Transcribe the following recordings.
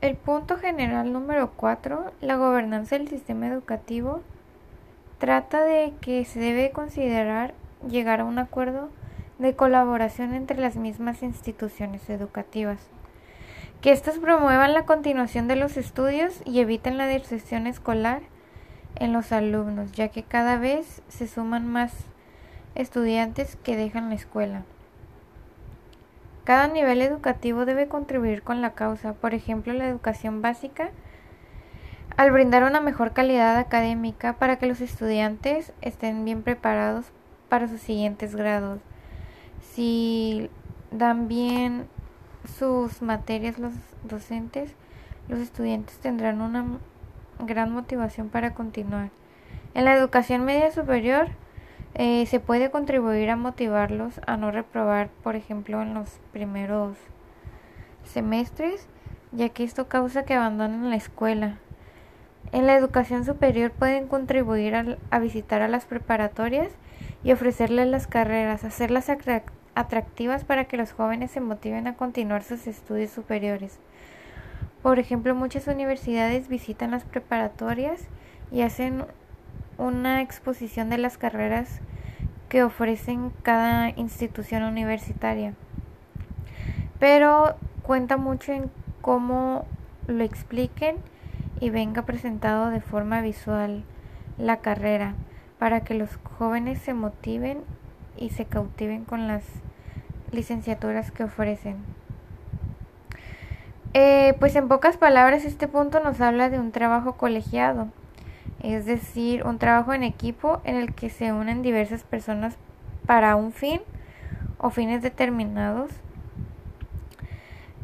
El punto general número 4, la gobernanza del sistema educativo, trata de que se debe considerar llegar a un acuerdo de colaboración entre las mismas instituciones educativas, que éstas promuevan la continuación de los estudios y eviten la deserción escolar en los alumnos, ya que cada vez se suman más estudiantes que dejan la escuela. Cada nivel educativo debe contribuir con la causa, por ejemplo, la educación básica, al brindar una mejor calidad académica para que los estudiantes estén bien preparados para sus siguientes grados. Si dan bien sus materias los docentes, los estudiantes tendrán una gran motivación para continuar. En la educación media superior, eh, se puede contribuir a motivarlos a no reprobar, por ejemplo, en los primeros semestres, ya que esto causa que abandonen la escuela. En la educación superior pueden contribuir a, visitar a las preparatorias y ofrecerles las carreras, hacerlas atractivas para que los jóvenes se motiven a continuar sus estudios superiores. Por ejemplo, muchas universidades visitan las preparatorias y hacen una exposición de las carreras que ofrecen cada institución universitaria. Pero cuenta mucho en cómo lo expliquen y venga presentado de forma visual la carrera para que los jóvenes se motiven y se cautiven con las licenciaturas que ofrecen. Eh, pues en pocas palabras este punto nos habla de un trabajo colegiado es decir, un trabajo en equipo en el que se unen diversas personas para un fin o fines determinados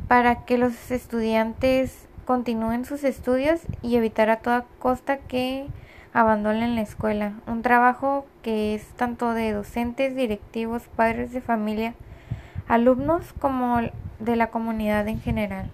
para que los estudiantes continúen sus estudios y evitar a toda costa que abandonen la escuela. Un trabajo que es tanto de docentes, directivos, padres de familia, alumnos como de la comunidad en general.